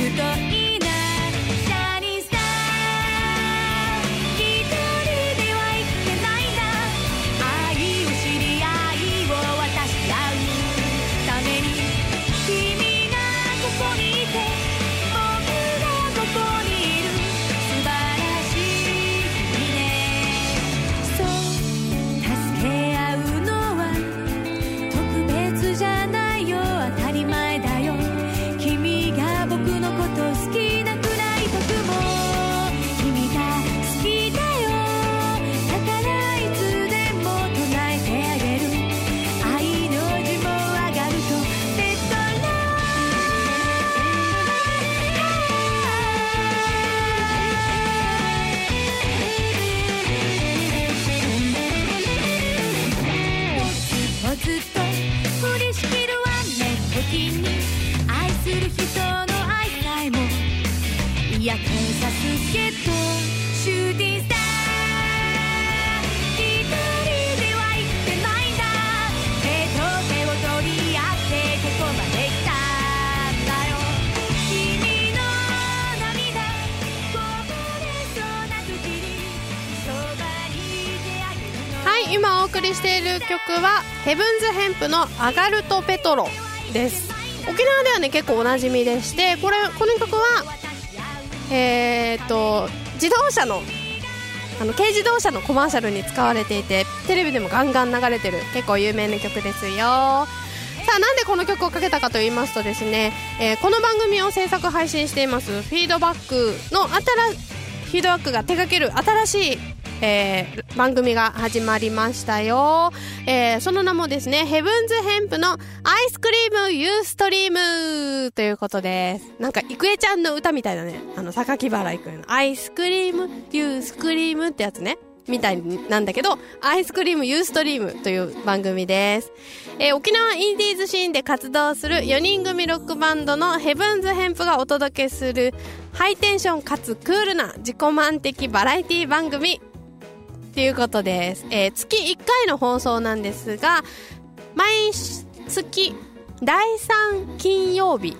はヘブンズヘンプの「アガルト・ペトロ」です。沖縄ではね結構おなじみでしてこれこの曲はえー、っと自動車のあの軽自動車のコマーシャルに使われていてテレビでもガンガン流れてる結構有名な曲ですよ。さあなんでこの曲をかけたかと言いますとですね、えー、この番組を制作配信していますフィードバックの新フィードバックが手掛ける新しいえー、番組が始まりましたよ、えー、その名もですね、ヘブンズヘンプのアイスクリームユーストリームということです。なんか、いくえちゃんの歌みたいだね。あの、榊原いくえの。アイスクリーム、ユースクリームってやつね。みたいなんだけど、アイスクリームユーストリームという番組です。えー、沖縄インディーズシーンで活動する4人組ロックバンドのヘブンズヘンプがお届けするハイテンションかつクールな自己満的バラエティ番組ということです。えー、月1回の放送なんですが、毎月第3金曜日、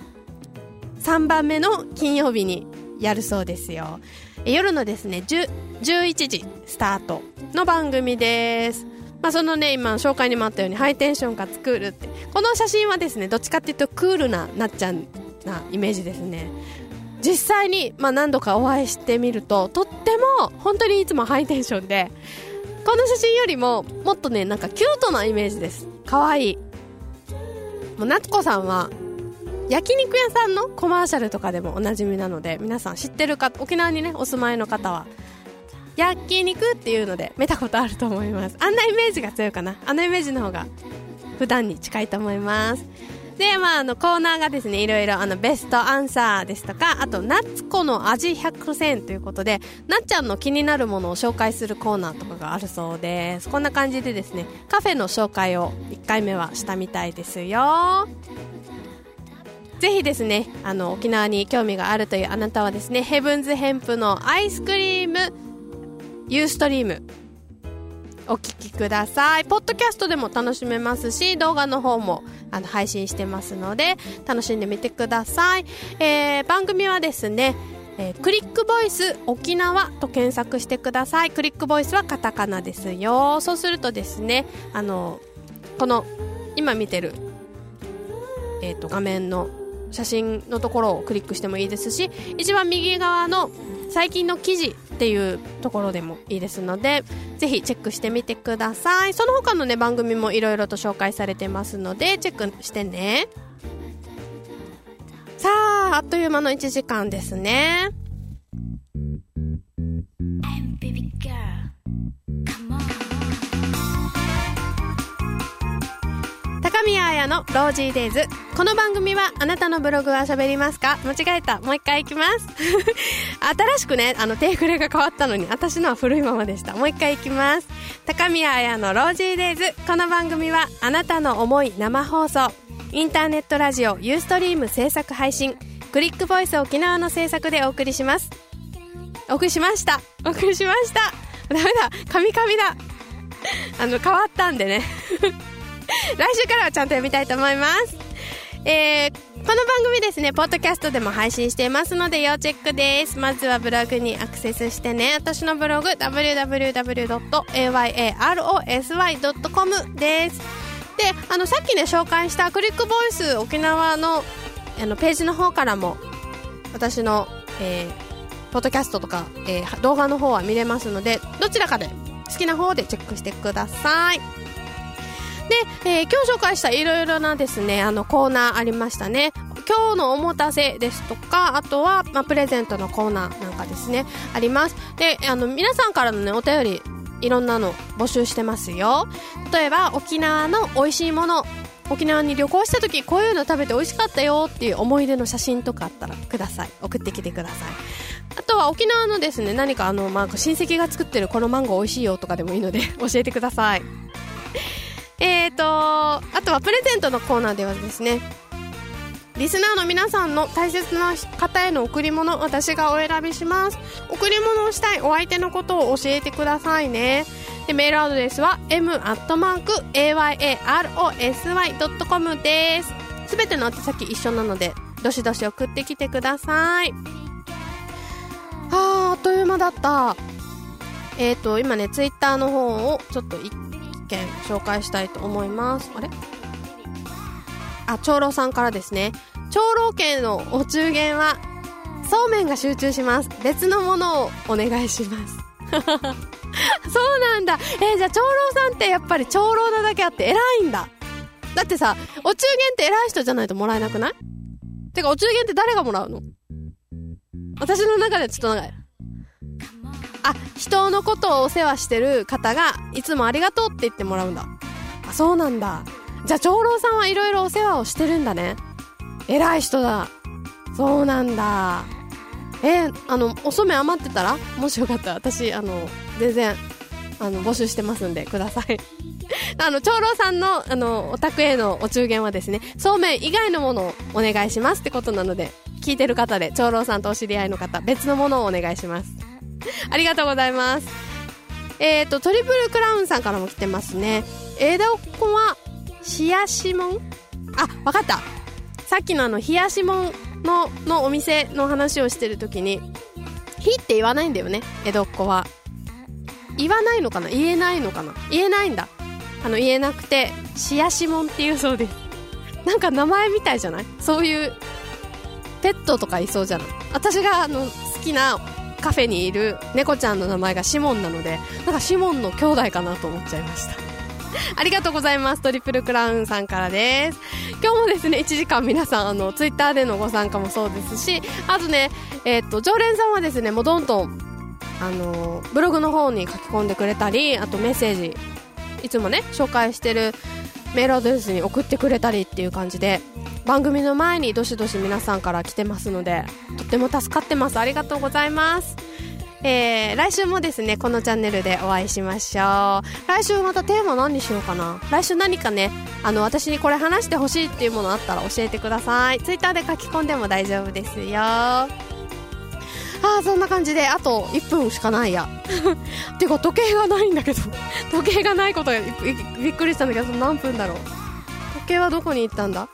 3番目の金曜日にやるそうですよ。夜のですね、11時スタートの番組です。まあ、そのね、今紹介にもあったようにハイテンションかつクールって。この写真はですね、どっちかっていうとクールななっちゃんなイメージですね。実際に、まあ、何度かお会いしてみるととっても本当にいつもハイテンションでこの写真よりももっとねなんかキュートなイメージです。可愛い。もう夏子さんは焼肉屋さんのコマーシャルとかでもおなじみなので皆さん知ってる方沖縄にねお住まいの方は。焼肉っていうので見たことあると思います。あんなイメージが強いかな。あのイメージの方が普段に近いと思います。で、まあ、あの、コーナーがですね、いろいろ、あの、ベストアンサーですとか、あと、夏子の味100選ということで、なっちゃんの気になるものを紹介するコーナーとかがあるそうです。こんな感じでですね、カフェの紹介を1回目はしたみたいですよ。ぜひですね、あの、沖縄に興味があるというあなたはですね、ヘブンズヘンプのアイスクリームユーストリームお聞きください。ポッドキャストでも楽しめますし、動画の方もあの配信してますので、楽しんでみてください。えー、番組はですね、えー、クリックボイス沖縄と検索してください。クリックボイスはカタカナですよ。そうするとですね、あの、この、今見てる、えっ、ー、と、画面の写真のところをクリックしてもいいですし、一番右側の最近の記事っていうところでもいいですのでぜひチェックしてみてください。その他のね番組もいろいろと紹介されてますのでチェックしてね。さああっという間の1時間ですね。宮彩のロージーデイズ。この番組はあなたのブログは喋りますか？間違えた。もう一回いきます。新しくね、あの、テークレが変わったのに、私のは古いままでした。もう一回いきます。高宮彩のロージーデイズ。この番組はあなたの思い生放送。インターネットラジオユーストリーム制作配信。クリックボイス沖縄の制作でお送りします。お送りしました。お送りしました。ダメだ。カミカミだ。あの、変わったんでね。来週からはちゃんと読みたいと思います。えー、この番組ですね、ポッドキャストでも配信していますので要チェックです。まずはブログにアクセスしてね、私のブログ、www.ayarosy.com です。で、あの、さっきね、紹介したクリックボイス沖縄のあのページの方からも、私の、えー、ポッドキャストとか、えー、動画の方は見れますので、どちらかで好きな方でチェックしてください。で、えー、今日紹介したいろいろなですね、あのコーナーありましたね。今日のおもたせですとか、あとは、まあ、プレゼントのコーナーなんかですね、あります。で、あの、皆さんからのね、お便り、いろんなの募集してますよ。例えば、沖縄の美味しいもの、沖縄に旅行した時こういうの食べて美味しかったよっていう思い出の写真とかあったらください送ってきてくださいあとは沖縄のですね何かあの、まあ、親戚が作ってるこのマンゴー美味しいよとかでもいいので 教えてくださいえーと、あとはプレゼントのコーナーではですね、リスナーの皆さんの大切な方への贈り物、私がお選びします。贈り物をしたいお相手のことを教えてくださいね。でメールアドレスは m.ayarosy.com です。すべての宛先一緒なので、どしどし送ってきてください。はあ、あっという間だった。えっ、ー、と、今ね、ツイッターの方をちょっと一券紹介したいと思います。あれ？あ長老さんからですね。長老券のお中元はそうめんが集中します。別のものをお願いします。そうなんだ。えー、じゃあ長老さんってやっぱり長老なだけあって偉いんだ。だってさお中元って偉い人じゃないともらえなくない？てかお中元って誰がもらうの？私の中でちょっと長い。あ人のことをお世話してる方がいつもありがとうって言ってもらうんだ。あそうなんだ。じゃあ長老さんはいろいろお世話をしてるんだね。偉い人だ。そうなんだ。えー、あのお染め余ってたら？もしよかったら私あの全然あの募集してますんでください。あの長老さんのあのお宅へのお中元はですねそうめん以外のものをお願いしますってことなので聞いてる方で長老さんとお知り合いの方別のものをお願いします。ありがとうございます。えっ、ー、とトリプルクラウンさんからも来てますね。江戸っ子は冷やしもん？あわかった。さっきのあの冷やしもんののお店の話をしてる時に「ひ」って言わないんだよね江戸っ子は。言わないのかな？言えないのかな？言えないんだ。あの言えなくてしやしもんっていうそうで。す なんか名前みたいじゃない？そういうペットとかいそうじゃない？私があの好きなカフェにいる猫ちゃんの名前がシモンなのでなんかシモンの兄弟かなと思っちゃいました ありがとうございます。トリプルクラウンさんからです。今日もですね、1時間皆さん、あの、ツイッターでのご参加もそうですし、あとね、えっ、と、常連さんはですね、もうどんどん、あの、ブログの方に書き込んでくれたり、あとメッセージ、いつもね、紹介してるメールアドレスに送ってくれたりっていう感じで、番組の前にどしどし皆さんから来てますので、とっても助かってます。ありがとうございます。えー、来週もですね、このチャンネルでお会いしましょう。来週またテーマ何にしようかな。来週何かね、あの、私にこれ話してほしいっていうものあったら教えてください。ツイッターで書き込んでも大丈夫ですよ。ああ、そんな感じで、あと1分しかないやっ。ていうか、時計がないんだけど。時計がないことがびっくりしたんだけど、何分だろう。時計はどこに行ったんだ？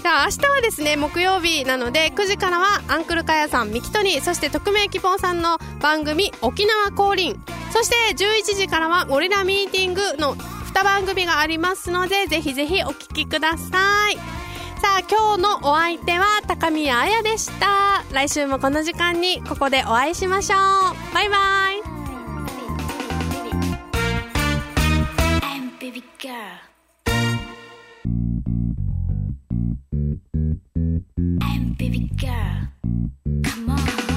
じゃあ明日はですね木曜日なので9時からはアンクルカヤさんミキトニそして匿名希望さんの番組沖縄降臨そして11時からはゴリラミーティングの2番組がありますのでぜひぜひお聞きくださいさあ今日のお相手は高宮彩でした来週もこの時間にここでお会いしましょうバイバイ I'm baby girl. I'm baby girl. Come on.